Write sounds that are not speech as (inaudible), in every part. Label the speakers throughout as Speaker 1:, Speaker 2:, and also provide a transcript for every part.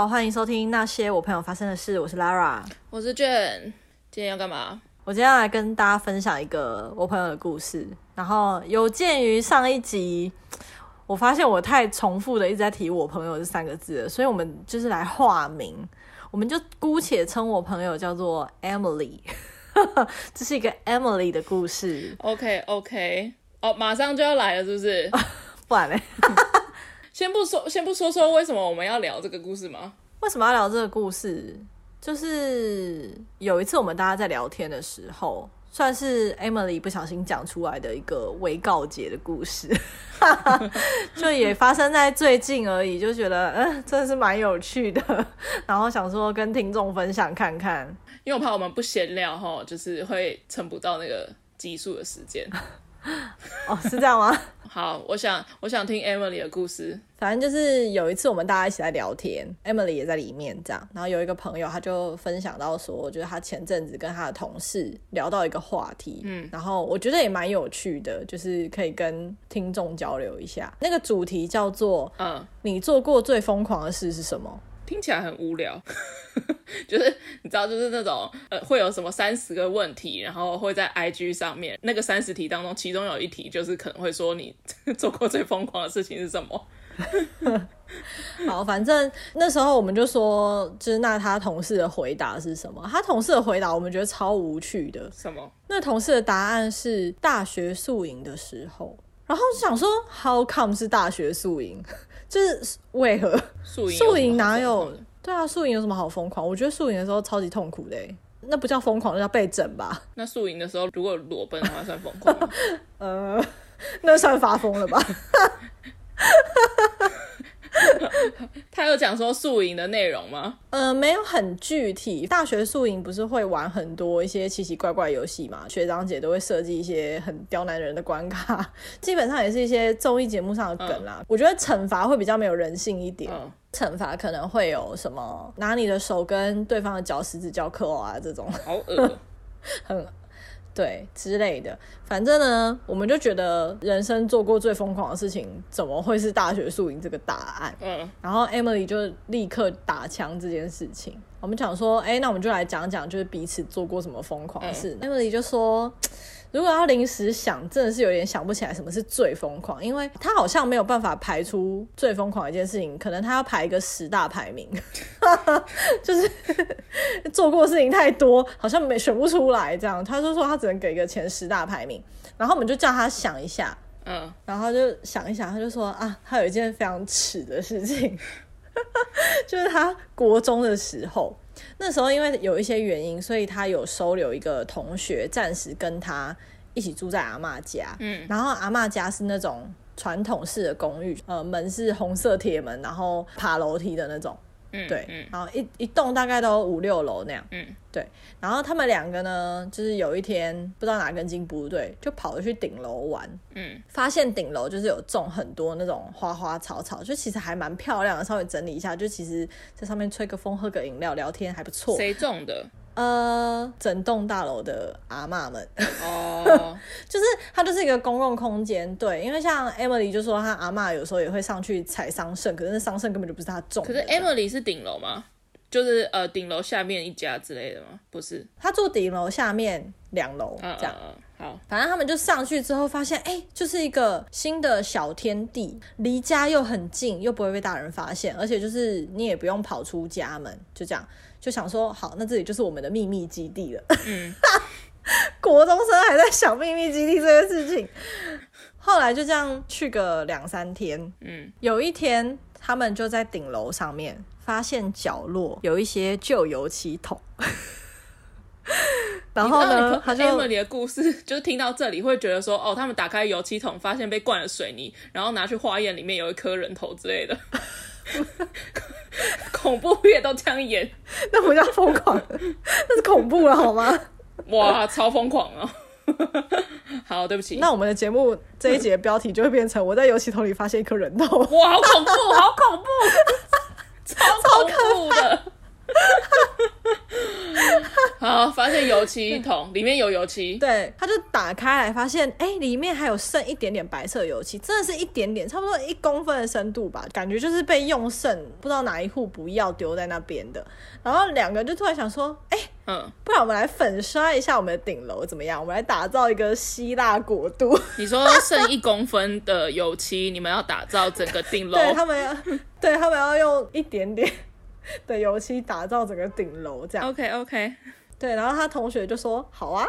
Speaker 1: 好，欢迎收听那些我朋友发生的事。我是 Lara，
Speaker 2: 我是 Jen。今天要干嘛？
Speaker 1: 我今天要来跟大家分享一个我朋友的故事。然后有鉴于上一集，我发现我太重复的一直在提我朋友这三个字了，所以我们就是来化名，我们就姑且称我朋友叫做 Emily。(laughs) 这是一个 Emily 的故事。
Speaker 2: OK OK，哦，马上就要来了，是不是？(laughs)
Speaker 1: 不然嘞。
Speaker 2: 先不说，先不说说为什么我们要聊这个故事吗？
Speaker 1: 为什么要聊这个故事？就是有一次我们大家在聊天的时候，算是 Emily 不小心讲出来的一个未告解的故事 (laughs) (laughs) 就也发生在最近而已，就觉得嗯，真的是蛮有趣的，然后想说跟听众分享看看，
Speaker 2: 因为我怕我们不闲聊哈，就是会撑不到那个集数的时间。
Speaker 1: 哦，是这样吗？
Speaker 2: 好，我想我想听 Emily 的故事。
Speaker 1: 反正就是有一次我们大家一起在聊天，Emily 也在里面这样。然后有一个朋友他就分享到说，我觉得他前阵子跟他的同事聊到一个话题，嗯，然后我觉得也蛮有趣的，就是可以跟听众交流一下。那个主题叫做，嗯，你做过最疯狂的事是什么？
Speaker 2: 听起来很无聊，(laughs) 就是你知道，就是那种呃，会有什么三十个问题，然后会在 IG 上面那个三十题当中，其中有一题就是可能会说你做过最疯狂的事情是什么。(laughs)
Speaker 1: 好，反正那时候我们就说，就是那他同事的回答是什么？他同事的回答我们觉得超无趣的。
Speaker 2: 什么？
Speaker 1: 那同事的答案是大学宿营的时候，然后想说，How come 是大学宿营？就是为何宿营哪有？对啊，宿营有什么好疯狂？我觉得宿营的时候超级痛苦的，那不叫疯狂，那叫被整吧。
Speaker 2: 那宿营的时候如果裸奔的话算疯狂吗？(laughs)
Speaker 1: 呃，那算发疯了吧。(laughs)
Speaker 2: 他有讲说宿营的内容吗？
Speaker 1: 呃，没有很具体。大学宿营不是会玩很多一些奇奇怪怪游戏嘛？学长姐都会设计一些很刁难人的关卡，(laughs) 基本上也是一些综艺节目上的梗啦。嗯、我觉得惩罚会比较没有人性一点，嗯、惩罚可能会有什么拿你的手跟对方的脚十指交扣啊这种，
Speaker 2: 好恶，(laughs)
Speaker 1: 很。对之类的，反正呢，我们就觉得人生做过最疯狂的事情，怎么会是大学宿营这个答案？嗯，然后 Emily 就立刻打枪这件事情。我们讲说，哎，那我们就来讲讲，就是彼此做过什么疯狂的事。嗯、Emily 就说。如果要临时想，真的是有点想不起来什么是最疯狂，因为他好像没有办法排出最疯狂的一件事情，可能他要排一个十大排名，(laughs) 就是做过事情太多，好像没选不出来这样。他就说他只能给一个前十大排名，然后我们就叫他想一下，嗯，然后他就想一想，他就说啊，他有一件非常耻的事情，(laughs) 就是他国中的时候。那时候因为有一些原因，所以他有收留一个同学，暂时跟他一起住在阿嬷家。嗯，然后阿嬷家是那种传统式的公寓，呃，门是红色铁门，然后爬楼梯的那种。嗯，对，嗯，然后一一栋大概都五六楼那样，嗯，对，然后他们两个呢，就是有一天不知道哪根筋不对，就跑去顶楼玩，嗯，发现顶楼就是有种很多那种花花草草，就其实还蛮漂亮的，稍微整理一下，就其实在上面吹个风，喝个饮料，聊天还不错。
Speaker 2: 谁种的？
Speaker 1: 呃，整栋大楼的阿妈们哦，(laughs) 就是它就是一个公共空间，对，因为像 Emily 就说她阿嬷有时候也会上去采桑葚，可是那桑葚根本就不是她种的。
Speaker 2: 可是 Emily 是顶楼吗？就是呃顶楼下面一家之类的吗？不是，
Speaker 1: 她住顶楼下面两
Speaker 2: 楼这样。好，
Speaker 1: 反正他们就上去之后发现，哎、欸，就是一个新的小天地，离家又很近，又不会被大人发现，而且就是你也不用跑出家门，就这样。就想说，好，那这里就是我们的秘密基地了。(laughs) 嗯，国中生还在想秘密基地这件事情。后来就这样去个两三天。嗯，有一天他们就在顶楼上面发现角落有一些旧油漆桶。(laughs) 然后呢，他就
Speaker 2: Emily 的故事就是听到这里会觉得说，哦，他们打开油漆桶，发现被灌了水泥，然后拿去化验，里面有一颗人头之类的。(laughs) (laughs) 恐怖片都这样演，
Speaker 1: 那不叫疯狂，那是恐怖了好吗？
Speaker 2: 哇，超疯狂啊！(laughs) 好，对不起。
Speaker 1: 那我们的节目这一节标题就会变成“我在油漆桶里发现一颗人头”。
Speaker 2: 哇，好恐怖，好恐怖，超超恐怖的。(laughs) 好，发现油漆桶里面有油漆，
Speaker 1: 对，他就打开来发现，哎、欸，里面还有剩一点点白色油漆，真的是一点点，差不多一公分的深度吧，感觉就是被用剩，不知道哪一户不要丢在那边的。然后两个就突然想说，哎、欸，嗯，不然我们来粉刷一下我们的顶楼怎么样？我们来打造一个希腊国度。
Speaker 2: 你说剩一公分的油漆，你们要打造整个顶楼？(laughs)
Speaker 1: 对，他们要，对，他们要用一点点的油漆打造整个顶楼，这样。
Speaker 2: OK OK。
Speaker 1: 对，然后他同学就说好啊，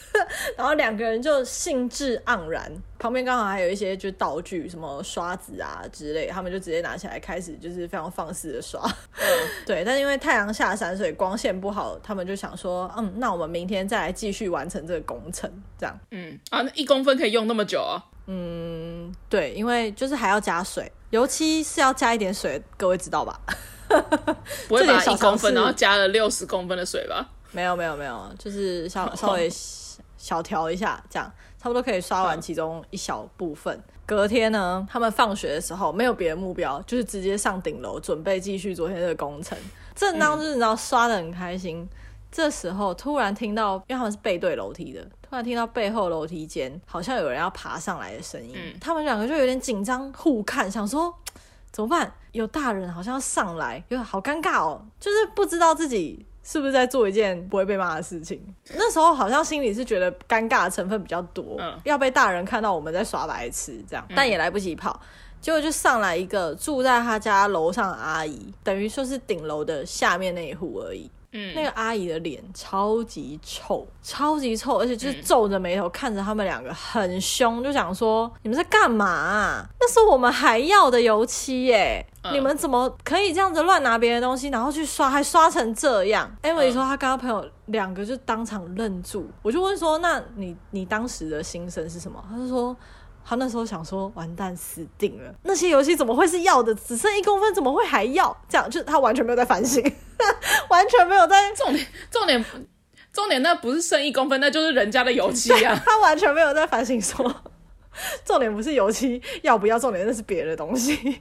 Speaker 1: (laughs) 然后两个人就兴致盎然，旁边刚好还有一些就是道具，什么刷子啊之类，他们就直接拿起来开始就是非常放肆的刷。嗯，(laughs) 对，但因为太阳下山，所以光线不好，他们就想说，嗯，那我们明天再来继续完成这个工程，这样。
Speaker 2: 嗯啊，那一公分可以用那么久啊？
Speaker 1: 嗯，对，因为就是还要加水，油漆是要加一点水，各位知道吧？(laughs)
Speaker 2: 不会把一公分然后加了六十公分的水吧？
Speaker 1: 没有没有没有，就是稍 (laughs) 稍微小调一下，这样差不多可以刷完其中一小部分。隔天呢，他们放学的时候没有别的目标，就是直接上顶楼准备继续昨天的工程。正当就是你知道刷的很开心，这时候突然听到，因为他们是背对楼梯的，突然听到背后楼梯间好像有人要爬上来的声音。他们两个就有点紧张，互看，想说怎么办？有大人好像要上来，有好尴尬哦，就是不知道自己。是不是在做一件不会被骂的事情？那时候好像心里是觉得尴尬的成分比较多，嗯，要被大人看到我们在耍白痴这样，但也来不及跑，结果就上来一个住在他家楼上的阿姨，等于说是顶楼的下面那一户而已。嗯，那个阿姨的脸超级臭，超级臭，而且就是皱着眉头看着他们两个，很凶，就想说你们在干嘛啊？那是我们还要的油漆耶！你们怎么可以这样子乱拿别人的东西，然后去刷，还刷成这样？Emily 说她跟她朋友两个就当场愣住，我就问说，那你你当时的心声是什么？她就说。他那时候想说，完蛋，死定了！那些游戏怎么会是要的？只剩一公分，怎么会还要？这样就他完全没有在反省，(laughs) 完全没有在
Speaker 2: 重点，重点，重点，那不是剩一公分，那就是人家的油漆啊！(laughs)
Speaker 1: 他完全没有在反省说。(laughs) 重点不是油漆要不要，重点那是别的东西。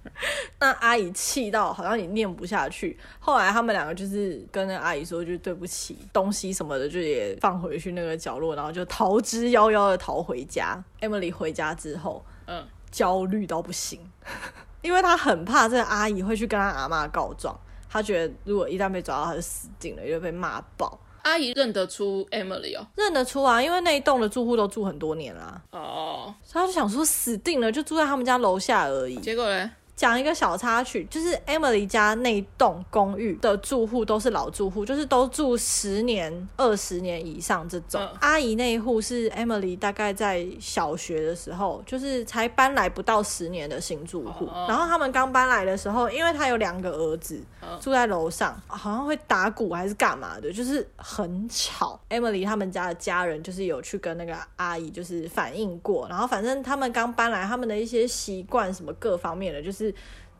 Speaker 1: (laughs) 那阿姨气到好像也念不下去，后来他们两个就是跟那阿姨说，就对不起，东西什么的就也放回去那个角落，然后就逃之夭夭的逃回家。Emily 回家之后，嗯，焦虑到不行，(laughs) 因为她很怕这个阿姨会去跟她阿妈告状，她觉得如果一旦被抓到，她就死定了，又被骂爆。
Speaker 2: 阿姨认得出 Emily 哦，
Speaker 1: 认得出啊，因为那一栋的住户都住很多年啦。哦，所以他就想说死定了，就住在他们家楼下而已。
Speaker 2: 结果呢？
Speaker 1: 讲一个小插曲，就是 Emily 家那栋公寓的住户都是老住户，就是都住十年、二十年以上这种。嗯、阿姨那一户是 Emily 大概在小学的时候，就是才搬来不到十年的新住户。哦、然后他们刚搬来的时候，因为他有两个儿子、哦、住在楼上，好像会打鼓还是干嘛的，就是很吵。Emily 他们家的家人就是有去跟那个阿姨就是反映过，然后反正他们刚搬来，他们的一些习惯什么各方面的，就是。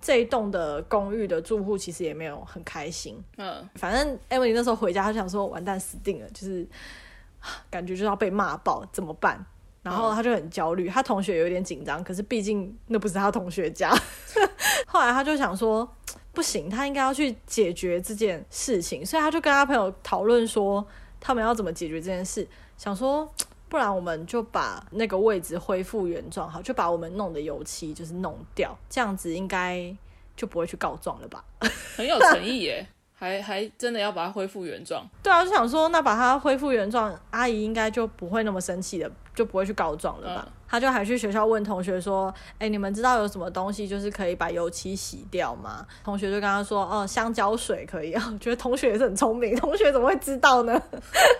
Speaker 1: 这一栋的公寓的住户其实也没有很开心。嗯，反正 Emily 那时候回家，她想说完蛋死定了，就是感觉就要被骂爆，怎么办？然后他就很焦虑，他同学有点紧张，可是毕竟那不是他同学家。(laughs) 后来他就想说不行，他应该要去解决这件事情，所以他就跟他朋友讨论说他们要怎么解决这件事，想说。不然我们就把那个位置恢复原状，好，就把我们弄的油漆就是弄掉，这样子应该就不会去告状了吧？(laughs)
Speaker 2: 很有诚意耶，还还真的要把它恢复原状。
Speaker 1: 对啊，就想说那把它恢复原状，阿姨应该就不会那么生气的，就不会去告状了吧？嗯他就还去学校问同学说：“哎、你们知道有什么东西就是可以把油漆洗掉吗？”同学就跟他说：“哦，香蕉水可以。(laughs) ”我觉得同学也是很聪明，同学怎么会知道呢？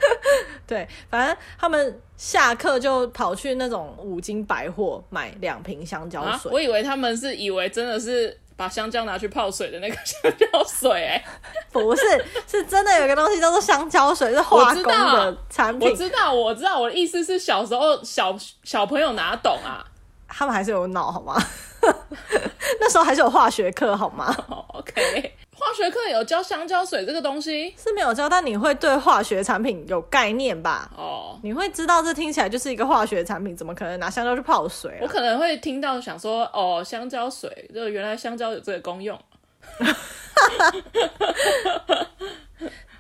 Speaker 1: (laughs) 对，反正他们下课就跑去那种五金百货买两瓶香蕉水。
Speaker 2: 我以为他们是以为真的是。把香蕉拿去泡水的那个 (laughs) 香蕉水，哎，(laughs)
Speaker 1: 不是，是真的有个东西叫做香蕉水，是化工的产品。
Speaker 2: 我知道，我知道，我的意思是小时候小小朋友哪懂啊？
Speaker 1: 他们还是有脑好吗？(laughs) 那时候还是有化学课好吗
Speaker 2: ？OK。化学课有教香蕉水这个东西
Speaker 1: 是没有教，但你会对化学产品有概念吧？哦，你会知道这听起来就是一个化学产品，怎么可能拿香蕉去泡水啊？
Speaker 2: 我可能会听到想说，哦，香蕉水，就原来香蕉有这个功用。(laughs)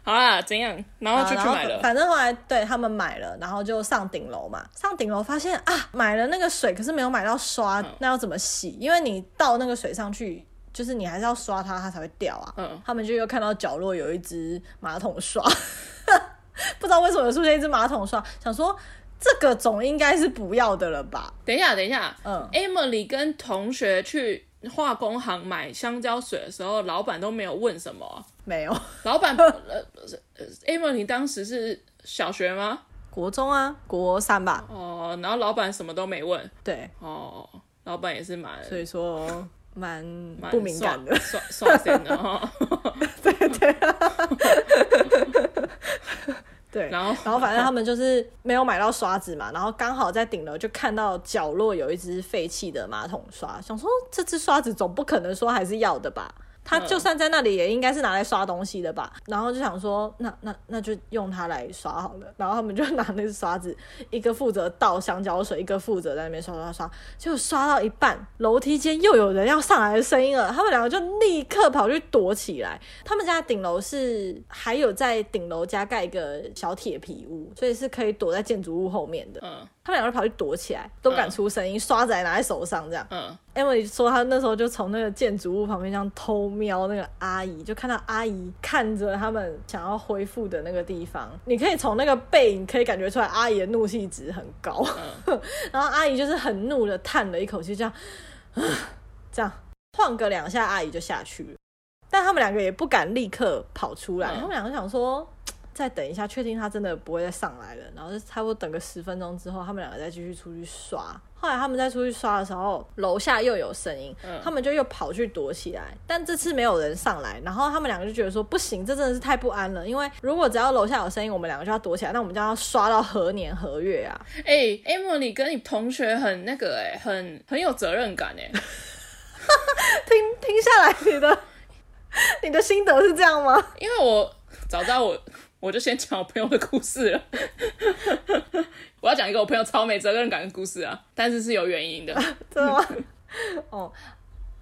Speaker 2: 好啦，怎样？然后就去买了。
Speaker 1: 反正后来对他们买了，然后就上顶楼嘛。上顶楼发现啊，买了那个水，可是没有买到刷，嗯、那要怎么洗？因为你倒那个水上去，就是你还是要刷它，它才会掉啊。嗯。他们就又看到角落有一只马桶刷，(laughs) 不知道为什么有出现一只马桶刷，想说这个总应该是不要的了吧？
Speaker 2: 等一下，等一下。嗯。Emily 跟同学去化工行买香蕉水的时候，老板都没有问什么。
Speaker 1: 没有，
Speaker 2: 老板呃，Emily 当时是小学吗？
Speaker 1: 国中啊，国三吧。
Speaker 2: 哦，然后老板什么都没问。
Speaker 1: 对，
Speaker 2: 哦，老板也是蛮，
Speaker 1: 所以说蛮不敏感的，
Speaker 2: 刷刷新的 (laughs) 哈。
Speaker 1: 对对。对，然后然后反正他们就是没有买到刷子嘛，然后刚好在顶楼就看到角落有一只废弃的马桶刷，想说这只刷子总不可能说还是要的吧。他就算在那里，也应该是拿来刷东西的吧。然后就想说，那那那就用它来刷好了。然后他们就拿那个刷子，一个负责倒香蕉水，一个负责在那边刷刷刷。就刷到一半，楼梯间又有人要上来的声音了。他们两个就立刻跑去躲起来。他们家顶楼是还有在顶楼加盖一个小铁皮屋，所以是可以躲在建筑物后面的。嗯。他们两个跑去躲起来，都不敢出声音，嗯、刷子还拿在手上这样。嗯，Emily 说她那时候就从那个建筑物旁边这样偷瞄那个阿姨，就看到阿姨看着他们想要恢复的那个地方。你可以从那个背影可以感觉出来，阿姨的怒气值很高。嗯、(laughs) 然后阿姨就是很怒的叹了一口气，这样，这样晃个两下，阿姨就下去了。但他们两个也不敢立刻跑出来，嗯、他们两个想说。再等一下，确定他真的不会再上来了，然后就差不多等个十分钟之后，他们两个再继续出去刷。后来他们再出去刷的时候，楼下又有声音，嗯、他们就又跑去躲起来。但这次没有人上来，然后他们两个就觉得说不行，这真的是太不安了。因为如果只要楼下有声音，我们两个就要躲起来，那我们就要刷到何年何月啊？
Speaker 2: 哎、欸，Emily 跟你同学很那个哎、欸，很很有责任感哎、(laughs) 欸。
Speaker 1: 听听下来，你的你的心得是这样吗？
Speaker 2: 因为我早知道我。我就先讲我朋友的故事了。(laughs) 我要讲一个我朋友超没责任感的故事啊，但是是有原因的。
Speaker 1: 真的吗？哦，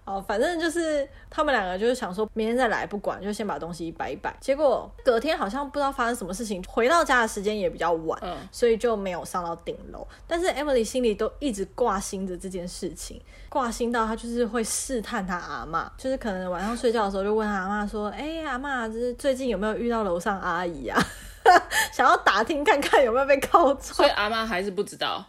Speaker 1: 好，反正就是他们两个就是想说明天再来，不管就先把东西摆一摆。结果隔天好像不知道发生什么事情，回到家的时间也比较晚，嗯，所以就没有上到顶楼。但是 Emily 心里都一直挂心着这件事情，挂心到她就是会试探她阿妈，就是可能晚上睡觉的时候就问她阿妈说：“哎、欸，阿妈，就是最近有没有遇到楼上阿姨啊？(laughs) 想要打听看看有没有被告状。”
Speaker 2: 所以阿妈还是不知道，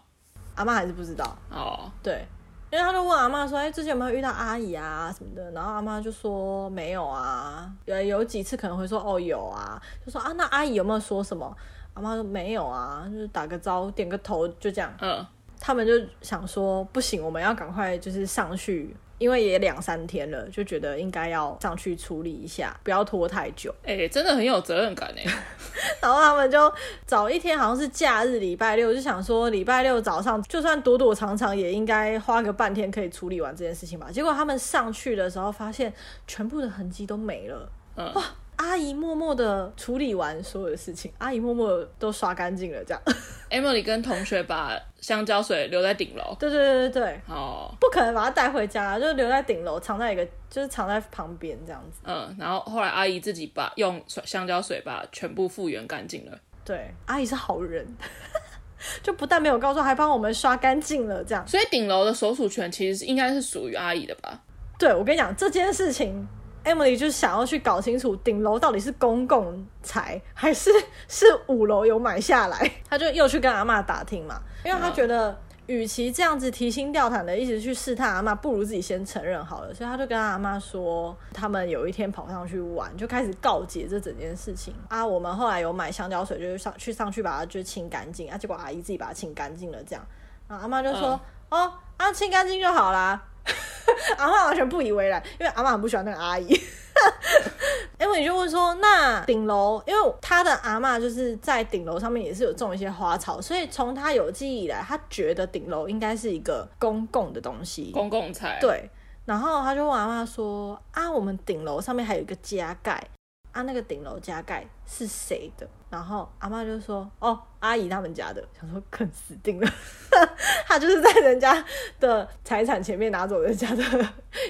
Speaker 1: 阿妈还是不知道。
Speaker 2: 哦，
Speaker 1: 对。因为他就问阿妈说：“哎、欸，最近有没有遇到阿姨啊什么的？”然后阿妈就说：“没有啊。”有有几次可能会说：“哦，有啊。”就说：“啊，那阿姨有没有说什么？”阿妈说：“没有啊，就是打个招呼，点个头，就这样。”嗯，他们就想说：“不行，我们要赶快就是上去。”因为也两三天了，就觉得应该要上去处理一下，不要拖太久。
Speaker 2: 哎、欸，真的很有责任感哎。(laughs)
Speaker 1: 然后他们就早一天，好像是假日，礼拜六，就想说礼拜六早上就算躲躲藏藏，也应该花个半天可以处理完这件事情吧。结果他们上去的时候，发现全部的痕迹都没了。嗯。哇。阿姨默默的处理完所有的事情，阿姨默默的都刷干净了，这样。(laughs)
Speaker 2: Emily 跟同学把香蕉水留在顶楼。
Speaker 1: 对对对对对。
Speaker 2: 哦。
Speaker 1: 不可能把它带回家，就留在顶楼，藏在一个，就是藏在旁边这样子。
Speaker 2: 嗯，然后后来阿姨自己把用香蕉水把全部复原干净了。
Speaker 1: 对，阿姨是好人，(laughs) 就不但没有告状，还帮我们刷干净了，这样。
Speaker 2: 所以顶楼的所属权其实应该是属于阿姨的吧？
Speaker 1: 对，我跟你讲这件事情。Emily 就想要去搞清楚顶楼到底是公共财还是是五楼有买下来，(laughs) 他就又去跟阿妈打听嘛，因为他觉得与其这样子提心吊胆的一直去试探阿妈，不如自己先承认好了，所以他就跟阿妈说，他们有一天跑上去玩，就开始告诫这整件事情。啊。我们后来有买香蕉水，就是上去上去把它就清干净啊，结果阿姨自己把它清干净了，这样，然后阿妈就说，嗯、哦，啊清干净就好啦。(laughs) 阿妈完全不以为然，因为阿妈很不喜欢那个阿姨。(laughs) 因为你就问说，那顶楼，因为他的阿妈就是在顶楼上面也是有种一些花草，所以从他有记忆以来，他觉得顶楼应该是一个公共的东西，
Speaker 2: 公共财。
Speaker 1: 对，然后他就问阿妈说：“啊，我们顶楼上面还有一个加盖。”啊，那个顶楼加盖是谁的？然后阿妈就说：“哦，阿姨他们家的。”想说更死定了，(laughs) 他就是在人家的财产前面拿走人家的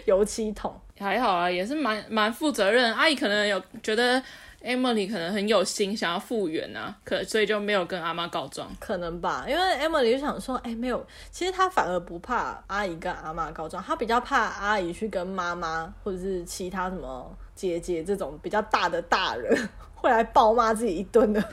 Speaker 1: 油漆桶。
Speaker 2: 还好啊，也是蛮蛮负责任。阿姨可能有觉得 Emily 可能很有心，想要复原啊，可所以就没有跟阿妈告状。
Speaker 1: 可能吧，因为 Emily 就想说，哎、欸，没有，其实她反而不怕阿姨跟阿妈告状，她比较怕阿姨去跟妈妈或者是其他什么姐姐这种比较大的大人 (laughs) 会来暴骂自己一顿的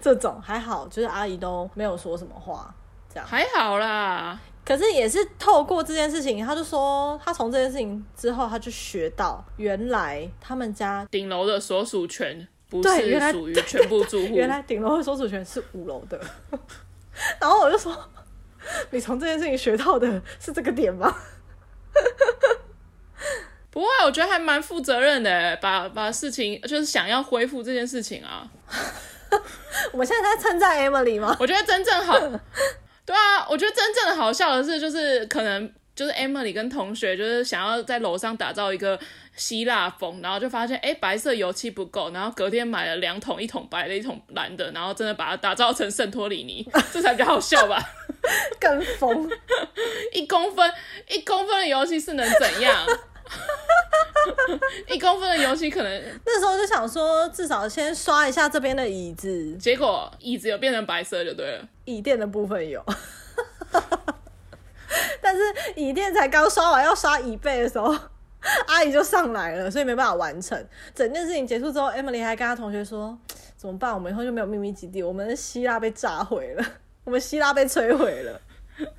Speaker 1: 这种。还好，就是阿姨都没有说什么话，这样
Speaker 2: 还好啦。
Speaker 1: 可是也是透过这件事情，他就说他从这件事情之后，他就学到原来他们家
Speaker 2: 顶楼的所属权不是属于全部住户。
Speaker 1: 原来顶楼的所属权是五楼的。(laughs) 然后我就说，你从这件事情学到的是这个点吗？(laughs)
Speaker 2: 不会，我觉得还蛮负责任的，把把事情就是想要恢复这件事情啊。(laughs)
Speaker 1: 我们现在在称赞 Emily 吗？
Speaker 2: 我觉得真正好。对啊，我觉得真正的好笑的是，就是可能就是 Emily 跟同学就是想要在楼上打造一个希腊风，然后就发现哎，白色油漆不够，然后隔天买了两桶，一桶白的，一桶蓝的，然后真的把它打造成圣托里尼，(laughs) 这才比较好笑吧？
Speaker 1: 更疯，(laughs)
Speaker 2: 一公分一公分的油漆是能怎样？一公分的油漆可能
Speaker 1: 那时候就想说，至少先刷一下这边的椅子，
Speaker 2: 结果椅子有变成白色就对了，
Speaker 1: 椅垫的部分有，(laughs) 但是椅垫才刚刷完，要刷椅背的时候，(laughs) 阿姨就上来了，所以没办法完成。整件事情结束之后，Emily 还跟她同学说：“怎么办？我们以后就没有秘密基地，我们的希腊被炸毁了，我们希腊被摧毁了。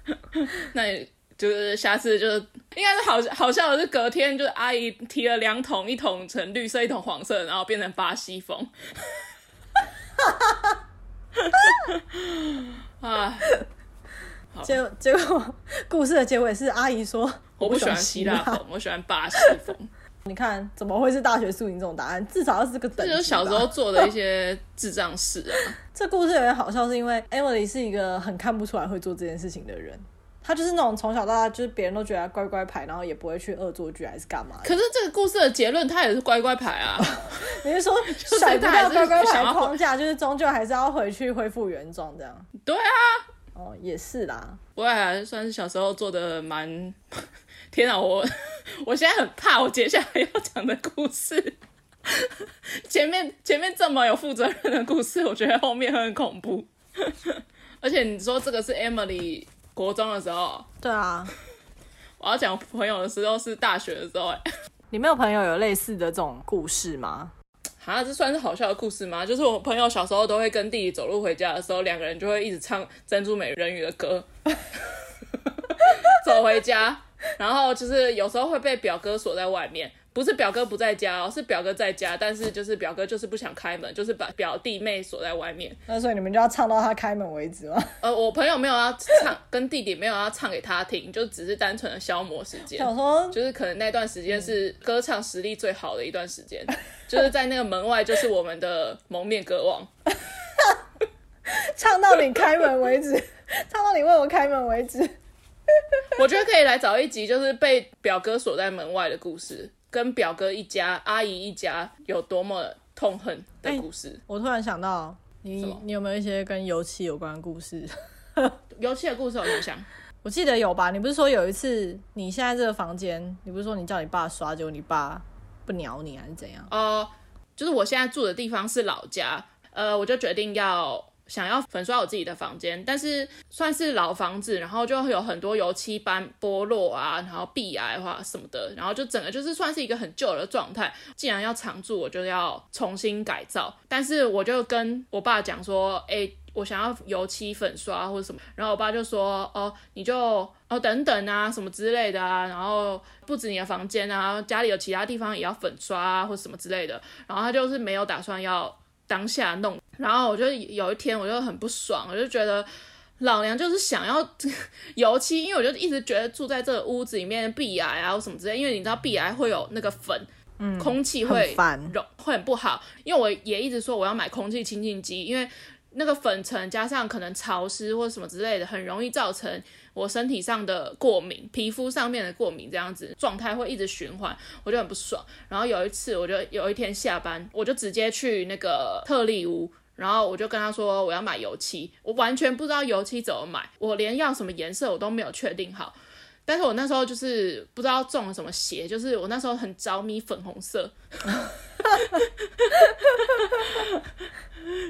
Speaker 1: (laughs) ”
Speaker 2: 那也。就是下次就是应该是好好笑的是隔天就是阿姨提了两桶，一桶成绿色，一桶黄色，然后变成巴西风。(laughs) 啊！
Speaker 1: 结结果故事的结尾是阿姨说
Speaker 2: 我不喜欢希腊风，我喜欢巴西风。(laughs)
Speaker 1: 你看怎么会是大学宿营这种答案？至少要是个等级。
Speaker 2: 就是小时候做的一些智障事啊。(laughs)
Speaker 1: 这故事有点好笑，是因为 Emily 是一个很看不出来会做这件事情的人。他就是那种从小到大，就是别人都觉得他乖乖牌，然后也不会去恶作剧还是干嘛。
Speaker 2: 可是这个故事的结论，他也是乖乖牌啊。(laughs)
Speaker 1: 你是说甩不掉乖乖牌框架，就是终究还是要回去恢复原状这样？
Speaker 2: 对啊，
Speaker 1: 哦，也是啦。
Speaker 2: 不会啊，算是小时候做的蛮 (laughs)…… 天啊，我 (laughs) 我现在很怕我接下来要讲的故事。前面前面这么有负责任的故事，我觉得后面会很恐怖。而且你说这个是 Emily。国中的时候，
Speaker 1: 对啊，
Speaker 2: 我要讲朋友的时候是大学的时候。哎，
Speaker 1: 你没有朋友有类似的这种故事吗？
Speaker 2: 啊，这算是好笑的故事吗？就是我朋友小时候都会跟弟弟走路回家的时候，两个人就会一直唱《珍珠美人鱼》的歌，(laughs) 走回家，然后就是有时候会被表哥锁在外面。不是表哥不在家哦，是表哥在家，但是就是表哥就是不想开门，就是把表弟妹锁在外面。
Speaker 1: 那所以你们就要唱到他开门为止吗？(laughs)
Speaker 2: 呃，我朋友没有要唱，跟弟弟没有要唱给他听，就只是单纯的消磨时间。
Speaker 1: 想说，
Speaker 2: 就是可能那段时间是歌唱实力最好的一段时间，就是在那个门外就是我们的蒙面歌王，(laughs)
Speaker 1: 唱到你开门为止，唱到你为我开门为止。(laughs)
Speaker 2: 我觉得可以来找一集，就是被表哥锁在门外的故事。跟表哥一家、阿姨一家有多么痛恨的故事。欸，
Speaker 1: 我突然想到，你你有没有一些跟油漆有关的故事？(laughs)
Speaker 2: 油漆的故事我想想，
Speaker 1: 我记得有吧？你不是说有一次你现在这个房间，你不是说你叫你爸刷，结果你爸不鸟你还是怎样？哦、
Speaker 2: 呃，就是我现在住的地方是老家，呃，我就决定要。想要粉刷我自己的房间，但是算是老房子，然后就会有很多油漆斑剥落啊，然后壁癌或什么的，然后就整个就是算是一个很旧的状态。既然要常住，我就要重新改造。但是我就跟我爸讲说，哎，我想要油漆粉刷或者什么，然后我爸就说，哦，你就哦等等啊，什么之类的啊，然后不止你的房间啊，家里有其他地方也要粉刷啊，或什么之类的。然后他就是没有打算要。当下弄，然后我就有一天我就很不爽，我就觉得老娘就是想要油漆，(laughs) 因为我就一直觉得住在这个屋子里面壁癌啊或什么之类，因为你知道壁癌会有那个粉，嗯，空气会
Speaker 1: 很烦，
Speaker 2: 会很不好。因为我也一直说我要买空气清净机，因为那个粉尘加上可能潮湿或什么之类的，很容易造成。我身体上的过敏，皮肤上面的过敏，这样子状态会一直循环，我就很不爽。然后有一次，我就有一天下班，我就直接去那个特力屋，然后我就跟他说我要买油漆，我完全不知道油漆怎么买，我连要什么颜色我都没有确定好。但是我那时候就是不知道中了什么邪，就是我那时候很着迷粉红色，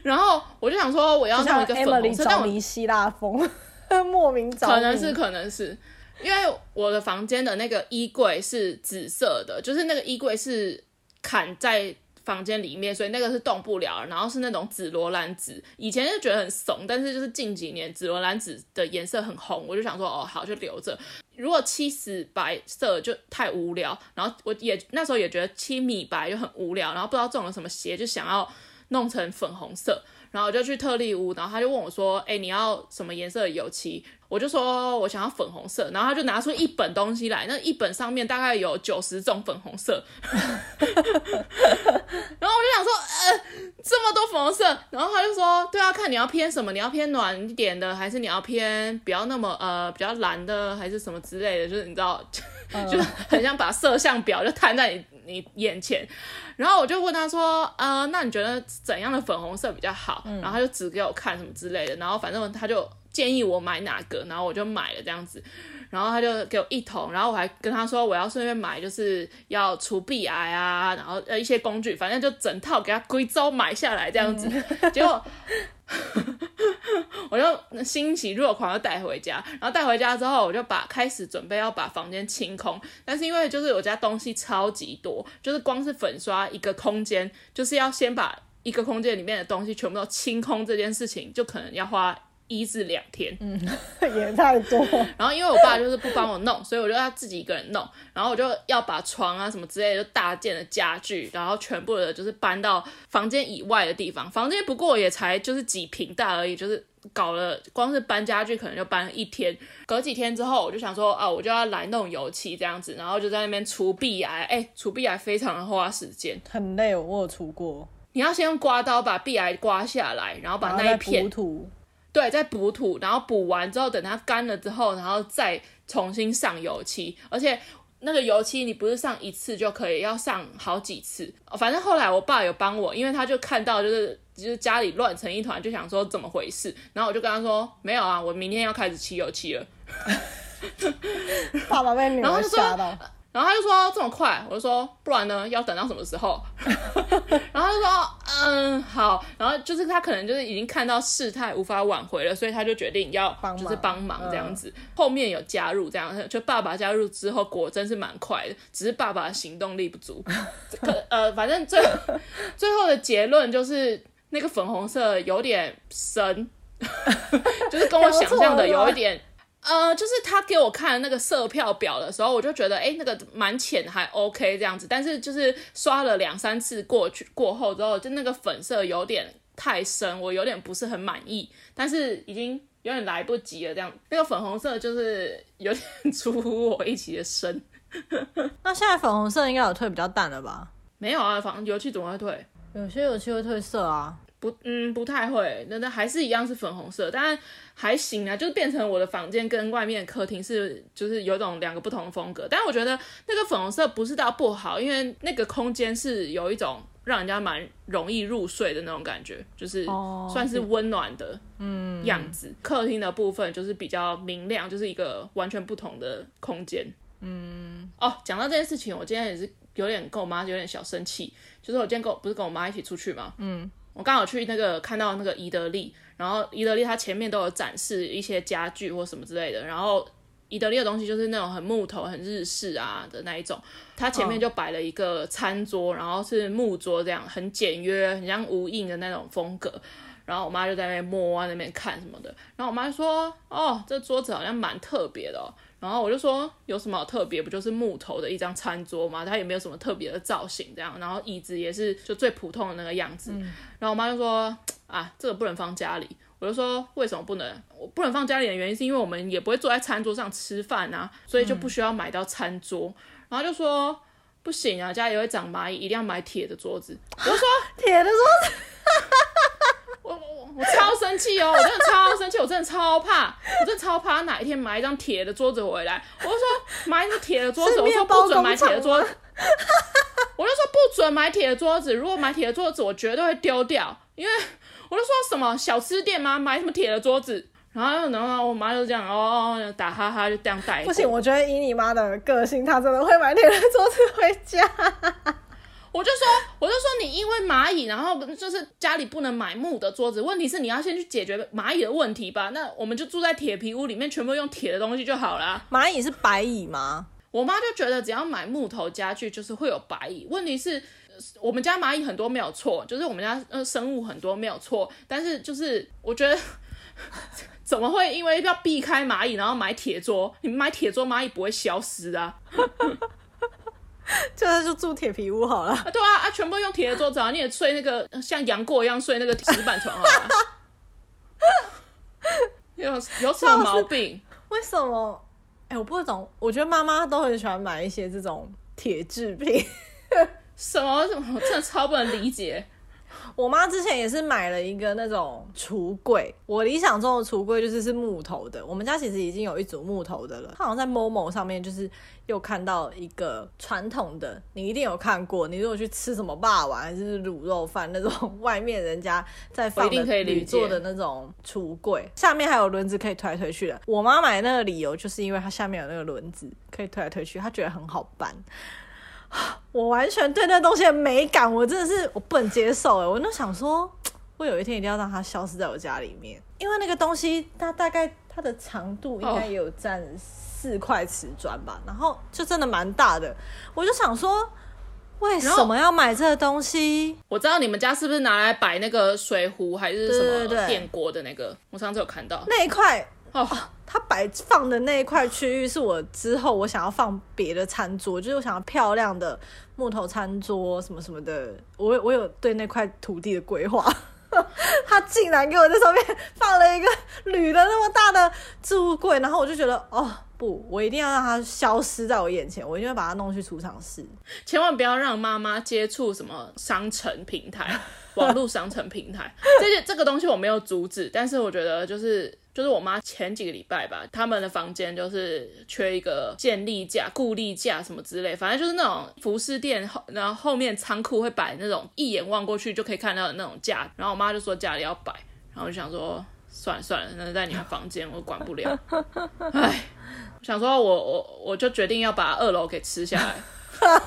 Speaker 2: 然后我就想说我要弄一个粉红色，
Speaker 1: 着迷希腊风，(laughs) 莫名
Speaker 2: 可能是可能是因为我的房间的那个衣柜是紫色的，就是那个衣柜是砍在。房间里面，所以那个是动不了，然后是那种紫罗兰紫，以前就觉得很怂，但是就是近几年紫罗兰紫的颜色很红，我就想说哦好就留着。如果漆死白色就太无聊，然后我也那时候也觉得漆米白就很无聊，然后不知道中了什么邪，就想要弄成粉红色。然后我就去特力屋，然后他就问我说：“哎，你要什么颜色的油漆？”我就说：“我想要粉红色。”然后他就拿出一本东西来，那一本上面大概有九十种粉红色。(laughs) 然后我就想说：“呃，这么多粉红色。”然后他就说：“对啊，看你要偏什么，你要偏暖一点的，还是你要偏比较那么呃比较蓝的，还是什么之类的？就是你知道，(laughs) 就很像把色像表就摊在你你眼前。”然后我就问他说：“呃，那你觉得怎样的粉红色比较好？”嗯、然后他就指给我看什么之类的。然后反正他就建议我买哪个，然后我就买了这样子。然后他就给我一桶，然后我还跟他说我要顺便买，就是要除壁癌啊，然后呃一些工具，反正就整套给他归州买下来这样子。嗯、(laughs) 结果。(laughs) 我就欣喜若狂就带回家，然后带回家之后，我就把开始准备要把房间清空。但是因为就是我家东西超级多，就是光是粉刷一个空间，就是要先把一个空间里面的东西全部都清空，这件事情就可能要花。一至两天，
Speaker 1: 嗯，(laughs) 也太多。(laughs)
Speaker 2: 然后因为我爸就是不帮我弄，所以我就要自己一个人弄。然后我就要把床啊什么之类的就大件的家具，然后全部的就是搬到房间以外的地方。房间不过也才就是几平大而已，就是搞了光是搬家具可能就搬了一天。隔几天之后，我就想说啊，我就要来弄油漆这样子，然后就在那边除壁癌。哎，除壁癌非常的花时间，
Speaker 1: 很累。我有除过，
Speaker 2: 你要先用刮刀把壁癌刮下来，然后把那一片
Speaker 1: 土。
Speaker 2: 对，再补土，然后补完之后，等它干了之后，然后再重新上油漆。而且那个油漆你不是上一次就可以，要上好几次。反正后来我爸有帮我，因为他就看到就是就是家里乱成一团，就想说怎么回事。然后我就跟他说没有啊，我明天要开始漆油漆了。(laughs)
Speaker 1: 爸爸被女儿吓到。
Speaker 2: 然后他就说这么快，我就说不然呢，要等到什么时候？(laughs) 然后他就说嗯好，然后就是他可能就是已经看到事态无法挽回了，所以他就决定要就是帮忙这样子。嗯、后面有加入这样，就爸爸加入之后果真是蛮快的，只是爸爸的行动力不足。(laughs) 可呃，反正最最后的结论就是那个粉红色有点深，(laughs) 就是跟我想象的有一点。呃，就是他给我看那个色票表的时候，我就觉得，哎，那个蛮浅，还 OK 这样子。但是就是刷了两三次过去过后之后，就那个粉色有点太深，我有点不是很满意。但是已经有点来不及了，这样那个粉红色就是有点 (laughs) 出乎我预期的深。(laughs)
Speaker 1: 那现在粉红色应该有退比较淡了吧？
Speaker 2: 没有啊，反正油漆怎么会退？
Speaker 1: 有些油漆会褪色啊。
Speaker 2: 不，嗯，不太会，那那还是一样是粉红色，但还行啊，就是变成我的房间跟外面的客厅是，就是有种两个不同的风格。但是我觉得那个粉红色不是到不好，因为那个空间是有一种让人家蛮容易入睡的那种感觉，就是算是温暖的嗯样子。嗯、客厅的部分就是比较明亮，就是一个完全不同的空间。嗯，哦，讲到这件事情，我今天也是有点跟我妈有点小生气，就是我今天跟我不是跟我妈一起出去吗？嗯。我刚好去那个看到那个宜得利，然后宜得利它前面都有展示一些家具或什么之类的，然后宜得利的东西就是那种很木头、很日式啊的那一种，它前面就摆了一个餐桌，然后是木桌这样，很简约，很像无印的那种风格。然后我妈就在那边摸啊，那边看什么的，然后我妈就说：“哦，这桌子好像蛮特别的哦。”然后我就说，有什么好特别？不就是木头的一张餐桌吗？它也没有什么特别的造型，这样。然后椅子也是就最普通的那个样子。嗯、然后我妈就说啊，这个不能放家里。我就说为什么不能？我不能放家里的原因是因为我们也不会坐在餐桌上吃饭啊，所以就不需要买到餐桌。嗯、然后就说不行啊，家里会长蚂蚁，一定要买铁的桌子。我就说 (laughs)
Speaker 1: 铁的桌子。(laughs)
Speaker 2: 我我我超生气哦！我真的超生气，我真的超怕，我真的超怕哪一天买一张铁的桌子回来。我就说买一张铁的桌子，我说不准买铁的桌子，我就说不准买铁的桌子。如果买铁的桌子，我绝对会丢掉。因为我就说什么小吃店吗？买什么铁的桌子？然后然后我妈就这样哦哦打哈哈就这样带。
Speaker 1: 不行，我觉得以你妈的个性，她真的会买铁的桌子回家。
Speaker 2: 我就说，我就说你因为蚂蚁，然后就是家里不能买木的桌子。问题是你要先去解决蚂蚁的问题吧？那我们就住在铁皮屋里面，全部用铁的东西就好了。
Speaker 1: 蚂蚁是白蚁吗？
Speaker 2: 我妈就觉得只要买木头家具就是会有白蚁。问题是，我们家蚂蚁很多没有错，就是我们家呃生物很多没有错，但是就是我觉得 (laughs) 怎么会因为要避开蚂蚁，然后买铁桌？你买铁桌，蚂蚁不会消失啊？(laughs)
Speaker 1: 就是就住铁皮屋好了。
Speaker 2: 啊对啊，啊，全部用铁的桌子啊，你也睡那个像杨过一样睡那个石板床好了。(laughs) 有有什么毛病？
Speaker 1: 为什么？哎、欸，我不懂。我觉得妈妈都很喜欢买一些这种铁制品。
Speaker 2: 什么什么？我真的超不能理解。
Speaker 1: 我妈之前也是买了一个那种橱柜，我理想中的橱柜就是是木头的。我们家其实已经有一组木头的了。她好像在 Momo 上面就是又看到一个传统的，你一定有看过。你如果去吃什么霸王还是卤肉饭那种，外面人家在放的铝做的那种橱柜，下面还有轮子可以推来推去的。我妈买那个理由就是因为它下面有那个轮子可以推来推去，她觉得很好搬。我完全对那东西的美感，我真的是我不能接受哎！我就想说，我有一天一定要让它消失在我家里面，因为那个东西它大概它的长度应该也有占四块瓷砖吧，然后就真的蛮大的。我就想说，为什么要买这个东西？
Speaker 2: 我知道你们家是不是拿来摆那个水壶还是什么电锅的那个？我上次有看到
Speaker 1: 那一块哦。它摆放的那一块区域是我之后我想要放别的餐桌，就是我想要漂亮的木头餐桌什么什么的，我我有对那块土地的规划。(laughs) 他竟然给我在上面放了一个铝的那么大的置物柜，然后我就觉得哦不，我一定要让它消失在我眼前，我一定要把它弄去储藏室，
Speaker 2: 千万不要让妈妈接触什么商城平台、(laughs) 网络商城平台这些这个东西我没有阻止，但是我觉得就是。就是我妈前几个礼拜吧，他们的房间就是缺一个建立架、固力架什么之类，反正就是那种服饰店后，然后后面仓库会摆那种一眼望过去就可以看到的那种架。然后我妈就说家里要摆，然后我就想说算了算了，那在你们房间我管不了。哎，我想说我我我就决定要把二楼给吃下来。(laughs)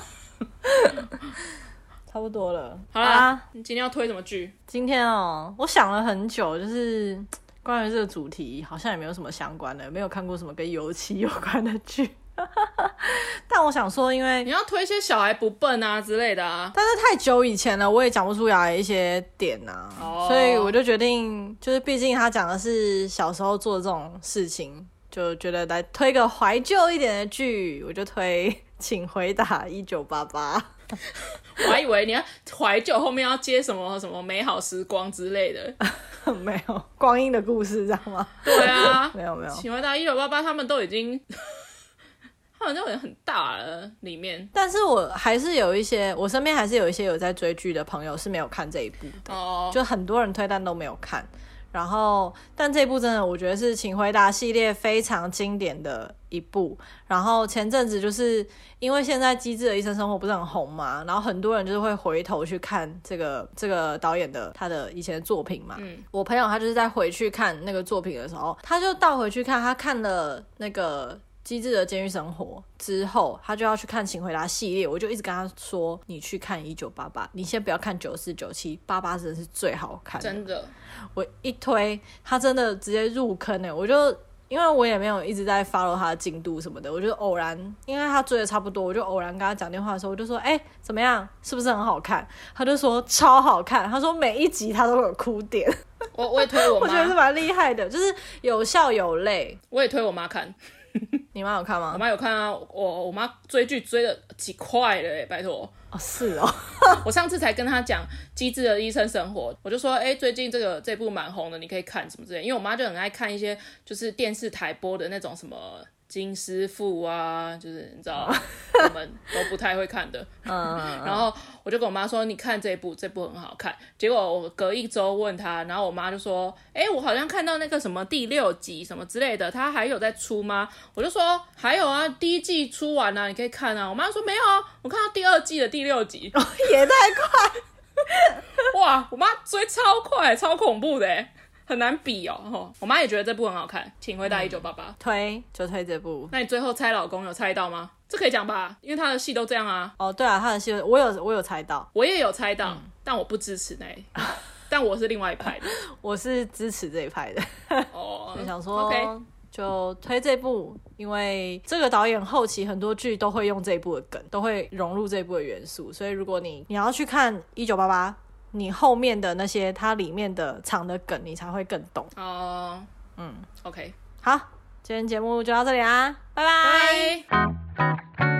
Speaker 1: 差不多了，
Speaker 2: 好啦，啊，你今天要推什么剧？
Speaker 1: 今天哦，我想了很久，就是。关于这个主题，好像也没有什么相关的，没有看过什么跟油漆有关的剧。(laughs) 但我想说，因为
Speaker 2: 你要推一些小孩不笨啊之类的啊，
Speaker 1: 但是太久以前了，我也讲不出来一些点啊，oh. 所以我就决定，就是毕竟他讲的是小时候做的这种事情，就觉得来推个怀旧一点的剧，我就推《请回答一九八八》。(laughs)
Speaker 2: 我还以为你要怀旧后面要接什么什么美好时光之类的。(laughs)
Speaker 1: 没有光阴的故事，知道吗？
Speaker 2: 对啊，
Speaker 1: 没 (laughs) 有没有。
Speaker 2: 请回答一九八八，他们都已经，他们都已经很大了里面。
Speaker 1: 但是我还是有一些，我身边还是有一些有在追剧的朋友是没有看这一部的。哦，就很多人推但都没有看。然后，但这一部真的，我觉得是《请回答》系列非常经典的一部。然后前阵子就是因为现在《机智的医生生活》不是很红嘛，然后很多人就是会回头去看这个这个导演的他的以前的作品嘛。嗯，我朋友他就是在回去看那个作品的时候，他就倒回去看，他看了那个。机智的监狱生活之后，他就要去看《请回答》系列。我就一直跟他说：“你去看一九八八，你先不要看九四九七，八八真的是最好看的。”真的，我一推他真的直接入坑哎！我就因为我也没有一直在 follow 他的进度什么的，我就偶然因为他追的差不多，我就偶然跟他讲电话的时候，我就说：“哎、欸，怎么样？是不是很好看？”他就说：“超好看。”他说：“每一集他都有哭点。”
Speaker 2: 我我也推我妈，
Speaker 1: 我觉得是蛮厉害的，就是有笑有泪。
Speaker 2: 我也推我妈看。(laughs)
Speaker 1: 你妈有看吗？
Speaker 2: 我妈有看啊，我我妈追剧追了几块了哎，拜托。
Speaker 1: 哦，是哦，(laughs)
Speaker 2: 我上次才跟她讲《机智的医生生活》，我就说，哎、欸，最近这个这部蛮红的，你可以看什么之类，因为我妈就很爱看一些就是电视台播的那种什么。金师傅啊，就是你知道，我们都不太会看的。(laughs) 嗯，然后我就跟我妈说：“你看这部，这部很好看。”结果我隔一周问她，然后我妈就说：“哎、欸，我好像看到那个什么第六集什么之类的，它还有在出吗？”我就说：“还有啊，第一季出完了，啊，你可以看啊。”我妈说：“没有啊，我看到第二季的第六集，
Speaker 1: 也太快！(laughs) ”
Speaker 2: 哇，我妈追超快，超恐怖的，很难比哦。我妈也觉得这部很好看，请回答一九八八，
Speaker 1: 推就推这部。
Speaker 2: 那你最后猜老公有猜到吗？这可以讲吧，因为他的戏都这样啊。
Speaker 1: 哦，对啊，他的戏我有我有猜到，
Speaker 2: 我也有猜到，嗯、但我不支持那，(laughs) 但我是另外一派的，
Speaker 1: 我是支持这一派的。
Speaker 2: 哦，(laughs) 就
Speaker 1: 想说，Okay. 就推这部，因为这个导演后期很多剧都会用这一部的梗，都会融入这一部的元素，所以如果你你要去看一九八八，你后面的那些它里面的藏的梗，你才会更懂。
Speaker 2: 哦，嗯，OK，
Speaker 1: 好，今天节目就到这里啊，拜拜。